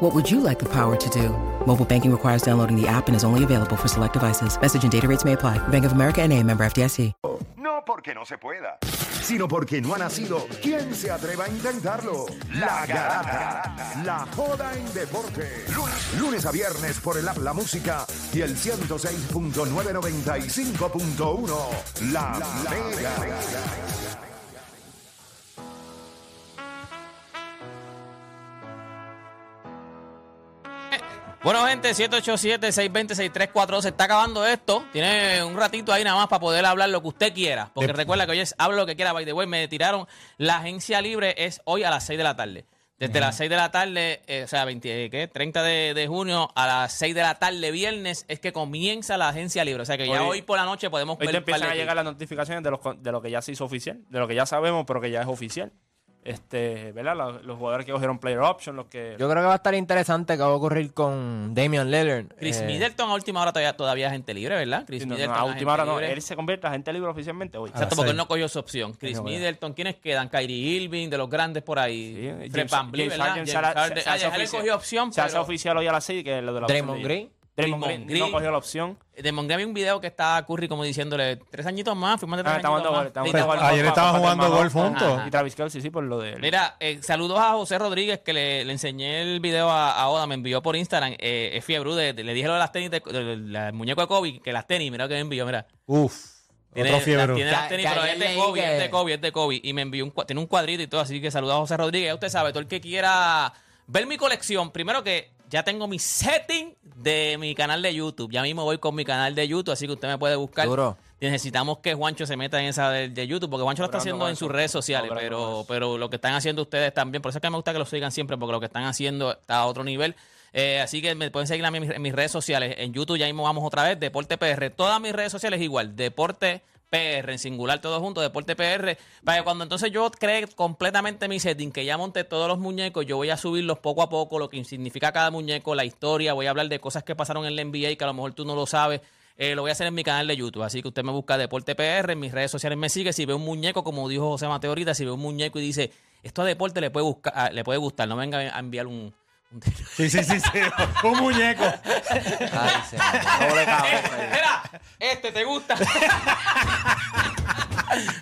What would you like the power to do? Mobile banking requires downloading the app and is only available for select devices. Message and data rates may apply. Bank of America and a member FDIC. No porque no se pueda, sino porque no ha nacido. ¿Quién se atreva a intentarlo? La Garata. La joda en deporte. Lunes, lunes a viernes por el app La Música y el 106.995.1. La, Mega. Bueno, gente, 787-620-6342. Se está acabando esto. Tiene un ratito ahí nada más para poder hablar lo que usted quiera. Porque recuerda que hoy es hablo lo que quiera. By the way, me tiraron. La agencia libre es hoy a las 6 de la tarde. Desde las 6 de la tarde, eh, o sea, 20, ¿qué? 30 de, de junio a las 6 de la tarde, viernes, es que comienza la agencia libre. O sea que ya Hoy- hoy por la noche podemos Hoy ver par empiezan de a llegar las notificaciones de, los, de lo que ya se hizo oficial, de lo que ya sabemos, pero que ya es oficial. Este, ¿verdad? Los, los jugadores que cogieron player option, los que... Yo creo que va a estar interesante qué va a ocurrir con Damian Lillard. Chris Eh, Middleton a última hora todavía, todavía es gente libre, ¿verdad? Chris Sí, no, no, Middleton a última hora no, él se convierte en agente libre oficialmente hoy. Exacto, las porque él no cogió su opción. Chris Middleton, ¿quiénes quedan? Kyrie Irving, de los grandes por ahí. Sí, Fred James- VanVleet, James ¿verdad? Harden se James Harden. se Ah, hace oficial. cogió opción, Se hace oficial hoy a las 6 que es lo de la Draymond Green. Draymond Draymond Green no Green. cogió la opción. de Montgomery un video que está Curry como diciéndole tres añitos más, fuimos de tres Ah, añitos más. Ayer estaban jugando golf juntos. Y Travis Kelsey, sí, por lo de... Mira, eh, saludos a José Rodríguez que le, le enseñé el video a, a Oda, me envió por Instagram. Eh, es fiebre, de- de- le dije lo de las tenis, de, de- de- la- el muñeco de Kobe, que las tenis, mira que me envió, mira. Uf, Tiene, otro fiebre. tiene las tenis, pero es de Kobe, que- es de Kobe, es de Kobe. Y me envió un, tiene un cuadrito y todo, así que saludos a José Rodríguez. Ya usted sabe, todo el que quiera ver mi colección, primero que ya tengo mi setting de mi canal de YouTube. Ya mismo voy con mi canal de YouTube, así que usted me puede buscar. Duro. Necesitamos que Juancho se meta en esa de, de YouTube, porque Juancho lo está haciendo en sus redes sociales, pero, pero lo que están haciendo ustedes también, por eso es que me gusta que lo sigan siempre, porque lo que están haciendo está a otro nivel. Eh, así que me pueden seguir a mí en mis, en mis redes sociales. En YouTube ya mismo vamos otra vez, Deporte PR. Todas mis redes sociales igual, Deporte PR, en singular, todos juntos, Deporte PR. Para que cuando entonces yo cree completamente mi setting, que ya monté todos los muñecos, yo voy a subirlos poco a poco, lo que significa cada muñeco, la historia, voy a hablar de cosas que pasaron en la NBA que a lo mejor tú no lo sabes. Eh, lo voy a hacer en mi canal de YouTube, así que usted me busca Deporte PR, en mis redes sociales me sigue. Si ve un muñeco, como dijo José Mateo ahorita, si ve un muñeco y dice, esto a Deporte le puede, buscar, ah, le puede gustar, no venga a enviar un... Sí, sí, sí, sí. Un muñeco. Ay, señor. Doble cabeza ahí. Mira, este te gusta.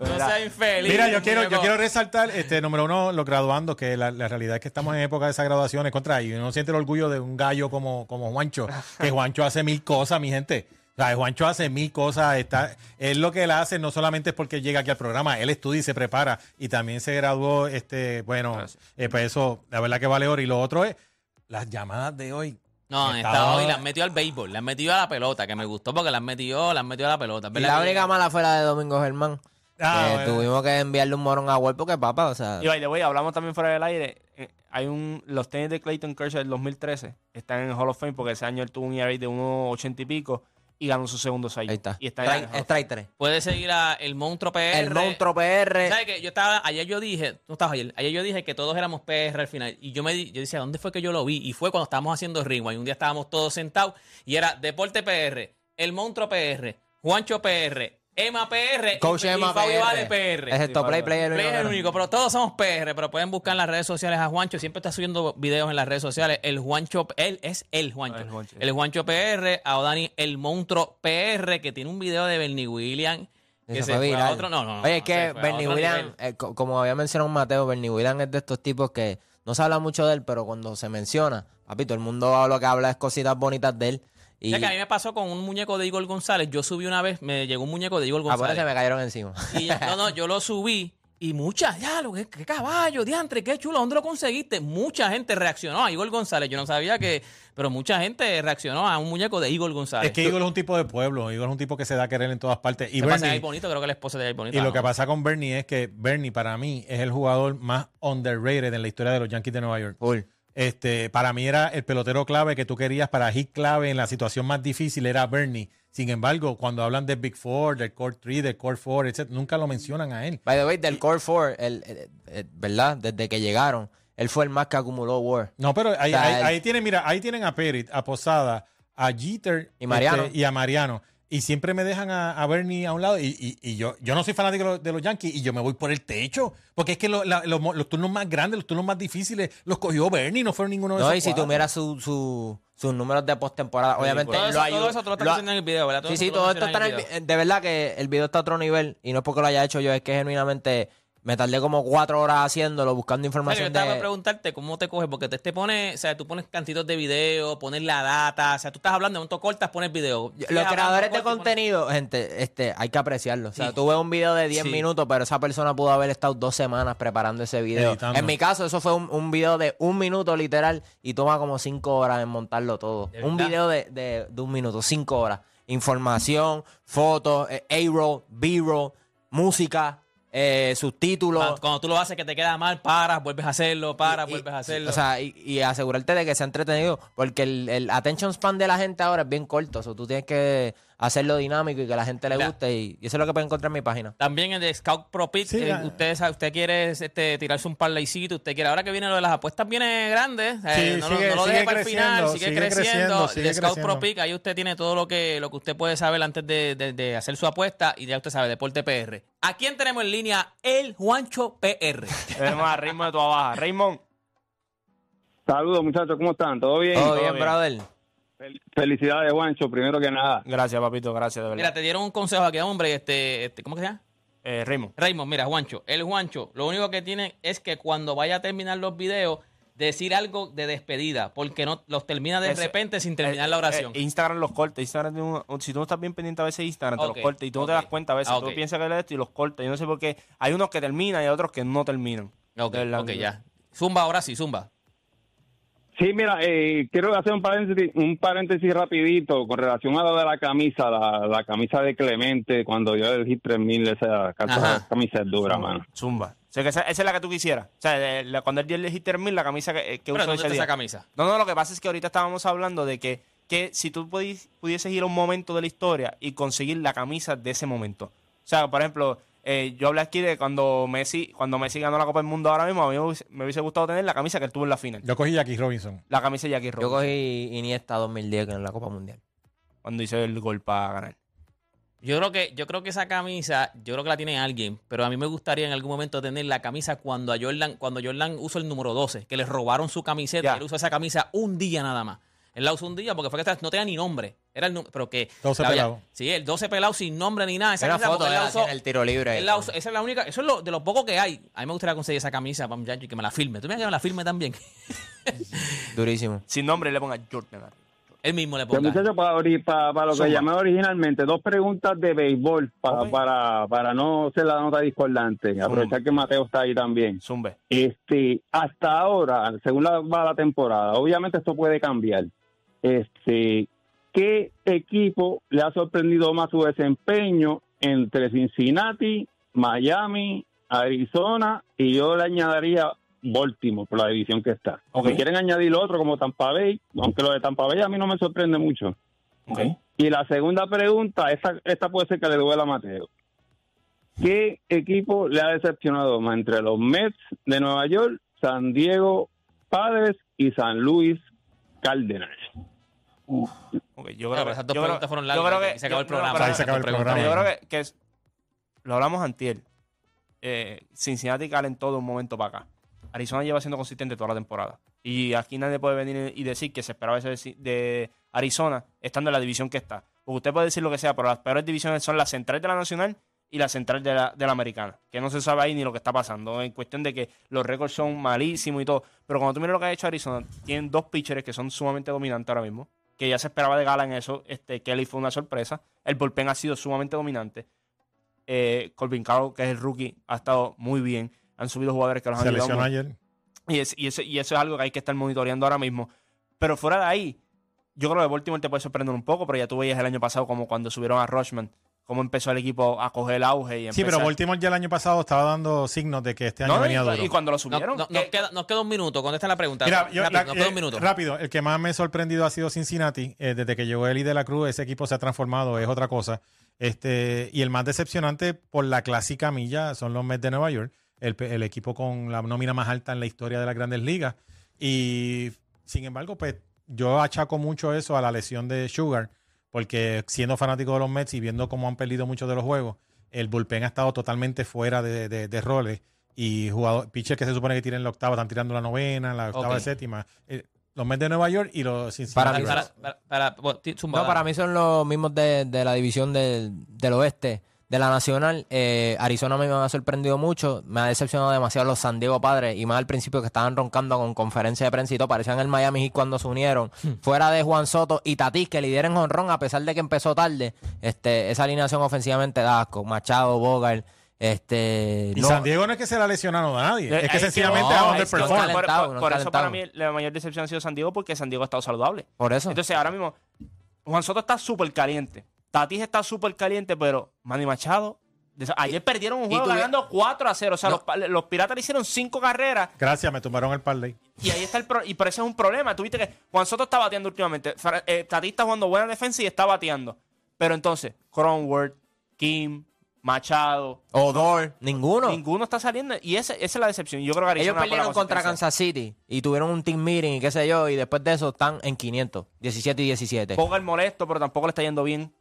no sea infeliz. Mira, yo quiero, yo quiero resaltar, este, número uno, los graduandos, que la, la realidad es que estamos en época de esas graduaciones contra y uno siente el orgullo de un gallo como, como Juancho, que Juancho hace mil cosas, mi gente. O sea, Juancho hace mil cosas, está, él lo que él hace no solamente es porque llega aquí al programa, él estudia y se prepara y también se graduó, este, bueno, eh, pues eso, la verdad que vale oro. Y lo otro es las llamadas de hoy. No, han estado hoy, las metió al béisbol, las metió a la pelota, que me gustó porque las metió, las metió a la pelota. Y ¿verdad la única mala fue la de Domingo Germán. Ah, que bueno. tuvimos que enviarle un morón a Wall porque papá, o sea. Y by the way, hablamos también fuera del aire. eh, hay un los tenis de Clayton Kershaw del 2013 están en el Hall of Fame porque ese año él tuvo un ERA de 1.80 y pico y ganó su segundo seis. Ahí está. Y está en el Strike- Hall of Fame. Strike 3. Puede seguir a el monstruo PR. El monstruo PR. ¿Sabes qué? Yo estaba, ayer yo dije, tú estabas ayer, ayer yo dije que todos éramos PR al final. Y yo me di- yo decía, ¿dónde fue que yo lo vi? Y fue cuando estábamos haciendo Rewind. Un día estábamos todos sentados y era Deporte PR, el monstruo PR, Juancho PR, Emma PR Coach y, Emma y Fabi PR. Vale PR. Es el top play player. Play es el único, pero todos somos PR, pero pueden buscar en las redes sociales a Juancho, siempre está subiendo videos en las redes sociales. El Juancho, él es el Juancho. El Juancho. El Juancho PR, a Odani el monstruo PR, que tiene un video de Bernie Williams. Que se fue fue a viral. otro, no, no, no, Oye, no, es que Bernie Williams, eh, co- como había mencionado Mateo, Bernie Williams es de estos tipos que no se habla mucho de él, pero cuando se menciona, papi, todo el mundo lo que habla es cositas bonitas de él. Y, O sea, que a mí me pasó con un muñeco de Igor González. Yo subí una vez, me llegó un muñeco de Igor ah, por González. eso me cayeron encima. Y yo, no, no, yo lo subí y muchas, ya, lo que qué caballo, diantre, qué chulo, ¿dónde lo conseguiste? Mucha gente reaccionó a Igor González. Yo no sabía que, pero mucha gente reaccionó a un muñeco de Igor González. Es que Igor es un tipo de pueblo, Igor es un tipo que se da a querer en todas partes. Y ¿Qué pasa Bernie, ahí bonito? Creo que la esposa de ahí bonito. Y lo que pasa con Bernie es que Bernie para mí es el jugador más underrated en la historia de los Yankees de Nueva York. Full. Este, para mí era el pelotero clave que tú querías para hit clave en la situación más difícil era Bernie. Sin embargo, cuando hablan de Big Four, del Core 3, del Core 4, etc., nunca lo mencionan a él. By the way, del Core 4, el, el- el- ¿verdad? Desde que llegaron, él fue el más que acumuló War. No, pero ahí, O sea, ahí- ahí tienen, mira, ahí tienen a Perit, a Posada, a Jeter Y Mariano. este, y a Mariano. Y siempre me dejan a, a Bernie a un lado. Y, y- y yo, yo no soy fanático de los, de los Yankees y yo me voy por el techo. Porque es que lo- la- los, mo- los turnos más grandes, los turnos más difíciles, los cogió Bernie, no fueron ninguno de No, esos. y si tú miras su, su- sus números de postemporada, obviamente todo, lo eso, todo ayudó- eso tú lo estás lo- haciendo en el video, ¿verdad? Sí, sí, todo esto está en el, vi- De verdad que el video está a otro nivel y no es porque lo haya hecho yo, es que genuinamente me tardé como cuatro horas haciéndolo, buscando yo información estaba por de... preguntarte cómo te coges, porque te, te pone, o sea, tú pones cantitos de video, pones la data, o sea, tú estás hablando, de un cortas, pones video. Los creadores de pones- contenido, gente, este, hay que apreciarlo. O sea, Sí. tú ves un video de 10 Sí. minutos, pero esa persona pudo haber estado dos semanas preparando ese video. Editando. En mi caso, eso fue un, un video de un minuto literal y toma como cinco horas en montarlo todo. ¿De Un video de, de- de un minuto, cinco horas. Información, fotos, eh, A-roll, B-roll, música, eh, subtítulos. Cuando, cuando tú lo haces que te queda mal, paras, vuelves a hacerlo, paras, Y- vuelves a hacerlo. O sea, y, y asegurarte de que sea entretenido, porque el, el attention span de la gente ahora es bien corto. O sea, tú tienes que hacerlo dinámico y que a la gente le guste. Y, y eso es lo que pueden encontrar en mi página. También el de Scout Pro Pick, Sí, eh, usted, usted quiere este, tirarse un parlaycito, usted quiere, ahora que viene lo de las apuestas viene grande, eh, Sí, no, lo- sigue- no lo sigue deje para el final, sigue, sigue creciendo. creciendo, El sigue Scout creciendo. Pro Pick, ahí usted tiene todo lo que, lo que usted puede saber antes de, de- de hacer su apuesta y ya usted sabe, Deporte PR. ¿A quién tenemos en línea? El Juancho PR. Tenemos a ritmo de tu baja. Raymond, Saludos muchachos, ¿cómo están? ¿Todo bien? Todo todo bien, bien. brother. Fel- Felicidades, Juancho, primero que nada. gracias, papito, gracias, de verdad. Mira, te dieron un consejo aquí, hombre, este, este ¿cómo que se llama? Eh, Raymond, Raymond, mira, Juancho, el Juancho, lo único que tiene es que cuando vaya a terminar los videos, decir algo de despedida, porque no los termina de repente sin terminar eh, la oración. eh, Instagram los corta. Instagram tiene un- si tú no estás bien pendiente a veces Instagram, te los corta y tú no te das cuenta a veces. Ah. Tú piensas que es esto y los corta. Yo no sé por qué. Hay unos que terminan y hay otros que no terminan. ok, ok, ya. Zumba, ahora sí, zumba. Sí, mira, eh, quiero hacer un paréntesis, un paréntesis rapidito con relación a lo de la camisa, la, la camisa de Clemente, cuando yo elegí 3000, esa, esa camisa es dura, mano. Zumba. O sea, que esa, esa es la que tú quisieras. O sea, de- la- cuando el día elegiste mil, la camisa que, que Pero usó ¿dónde ese día. esa camisa? No, no, lo que pasa es que ahorita estábamos hablando de que, que si tú pudis- pudieses ir a un momento de la historia y conseguir la camisa de ese momento. O sea, por ejemplo, eh, yo hablé aquí de cuando Messi, cuando Messi ganó la Copa del Mundo ahora mismo, a mí me hubiese, me hubiese gustado tener la camisa que él tuvo en la final. Yo cogí Jackie Robinson. La camisa de Jackie Yo Robinson, cogí Iniesta 2010 en la Copa Mundial. cuando hizo el gol para ganar. Yo creo que yo creo que esa camisa, yo creo que la tiene alguien, pero a mí me gustaría en algún momento tener la camisa cuando a Jordan, cuando Jordan usó el número 12, que le robaron su camiseta, y él usó esa camisa un día nada más. Él la usó un día porque fue que no tenía ni nombre. Era el pero que 12 la había- pelado. Sí, el 12 pelado sin nombre ni nada. Esa camisa foto él la usó- en el tiro libre. él la usó- esa es la única, eso es lo, de lo poco que hay. A mí me gustaría conseguir esa camisa para muchacho y que me la firme. ¿Tú me que me la firme también? Durísimo. Sin nombre le ponga Jordan. Él mismo le ponga. muchachos, para, para, para lo que Zumba. llamé originalmente, dos preguntas de béisbol para, Ok. para, para no ser la nota discordante. Aprovechar que Mateo está ahí también. Zumbe. Este, hasta ahora, según la, va la temporada, obviamente esto puede cambiar. Este, ¿qué equipo le ha sorprendido más su desempeño entre Cincinnati, Miami, Arizona y yo le añadiría Baltimore por la división que está? Si quieren añadir otro como Tampa Bay, aunque lo de Tampa Bay a mí no me sorprende mucho. Ok. Y la segunda pregunta, esta, esta puede ser que le duela a Mateo. ¿Qué equipo le ha decepcionado más entre los Mets de Nueva York, San Diego Padres y San Luis Cárdenas? Ok, yo Bueno, creo esas dos yo creo- preguntas fueron yo largas. creo que- y se acabó el yo- programa. Ahí se acabó el programa. Yo creo que, que es- lo hablamos antier. Eh, Cincinnati calentó de un momento para acá. Arizona lleva siendo consistente toda la temporada. Y aquí nadie puede venir y decir que se esperaba eso de, de Arizona estando en la división que está. Porque usted puede decir lo que sea, pero las peores divisiones son la central de la nacional y la central de la, de la americana. Que no se sabe ahí ni lo que está pasando. En cuestión de que los récords son malísimos y todo. Pero cuando tú miras lo que ha hecho Arizona, tienen dos pitchers que son sumamente dominantes ahora mismo. Que ya se esperaba de Gala en eso. Este, Kelly fue una sorpresa. El bullpen ha sido sumamente dominante. Eh, Colvin Carroll, que es el rookie, ha estado muy bien. Han subido jugadores que los han Se ayudado lesionó mucho. ayer. Y, es- y eso, y eso es algo que hay que estar monitoreando ahora mismo. Pero fuera de ahí, yo creo que Baltimore te puede sorprender un poco, pero ya tú veías el año pasado como cuando subieron a Rushman, cómo empezó el equipo a coger el auge. Y Sí, pero Baltimore ya el año pasado estaba dando signos de que este año No, venía y, duro. y cuando lo subieron, no- nos, queda, nos queda un minuto. Contesta la pregunta. Mira, yo- rápido, la- nos queda eh, un minuto. rápido, el que más me ha sorprendido ha sido Cincinnati. Eh, desde que llegó Eli de la Cruz, ese equipo se ha transformado, es otra cosa. Este, y el más decepcionante por la clásica milla son los Mets de Nueva York, el, pe- el equipo con la nómina más alta en la historia de las grandes ligas. Y sin embargo, pues yo achaco mucho eso a la lesión de Sugar, porque siendo fanático de los Mets y viendo cómo han perdido muchos de los juegos, el bullpen ha estado totalmente fuera de, de- de roles. Y jugadores, pitchers que se supone que tienen la octava, están tirando la novena, la octava, Ok. séptima. Eh, los Mets de Nueva York y los Cincinnati Para. Para, para, para- No, para mí son los mismos de, de la división del, del oeste. De la nacional, eh, Arizona me ha sorprendido mucho. Me ha decepcionado demasiado los San Diego Padres. Y más al principio que estaban roncando con conferencia de prensa y todo. Parecían el Miami Heat cuando se unieron. Fuera de Juan Soto y Tatis, que lideren honrón a pesar de que empezó tarde. Este, esa alineación ofensivamente da asco. Machado, Bogart. Este, Y no- San Diego no es que sea la lesionado a nadie. Eh, es que es que sencillamente no, es Por, por- por- eso para mí la mayor decepción ha sido San Diego porque San Diego ha estado saludable. Por eso. Entonces ahora mismo Juan Soto está súper caliente. Tatis está súper caliente, pero Manny Machado... Ayer perdieron un juego tuvi- ganando 4 a 0. O sea, No. los, Piratas le hicieron 5 carreras Gracias, me tumbaron el parlay. y ahí está el pro- y por eso es un problema. Tuviste que Juan Soto está bateando últimamente. Eh, Tatis está jugando buena defensa y está bateando. Pero entonces, Cronworth, Kim, Machado, Odor, ninguno. ninguno está saliendo. Y esa, esa es la decepción. Yo creo que Arizona Ellos perdieron contra. Kansas City y tuvieron un team meeting y qué sé yo, y después de eso están en 500, 17 y 17. Bogart molesto, pero tampoco le está yendo bien.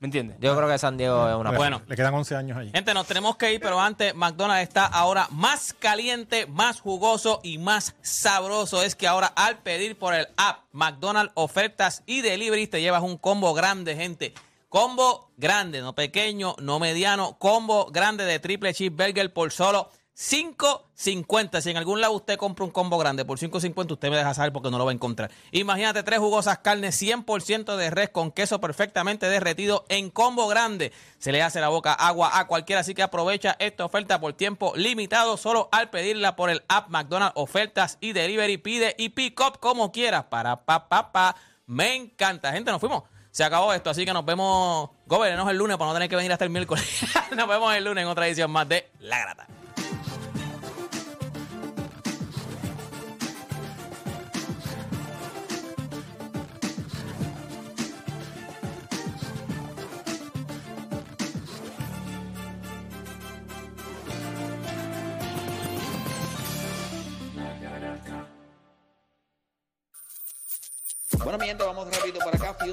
¿Me entiendes? Yo creo que San Diego es una Le- Bueno. Le quedan 11 años allí. Gente, nos tenemos que ir, pero antes McDonald's está ahora más caliente, más jugoso y más sabroso. Es que ahora al pedir por el app McDonald's ofertas y delivery te llevas un combo grande, gente. Combo grande, no pequeño, no mediano, combo grande de triple cheeseburger por solo 5.50. Si en algún lado usted compra un combo grande por 5.50, usted me deja saber porque no lo va a encontrar. Imagínate tres jugosas carnes 100% de res con queso perfectamente derretido en combo grande. Se le hace la boca agua a cualquiera, así que aprovecha esta oferta por tiempo limitado solo al pedirla por el app McDonald's ofertas y delivery. Pide y pick up como quieras. Para pa pa. Me encanta. Gente, nos fuimos. Se acabó esto, así que nos vemos. Gobernenos el lunes para no tener que venir hasta el miércoles. nos vemos el lunes en otra edición más de La Grata. Bueno, mi gente, vamos rapidito para acá.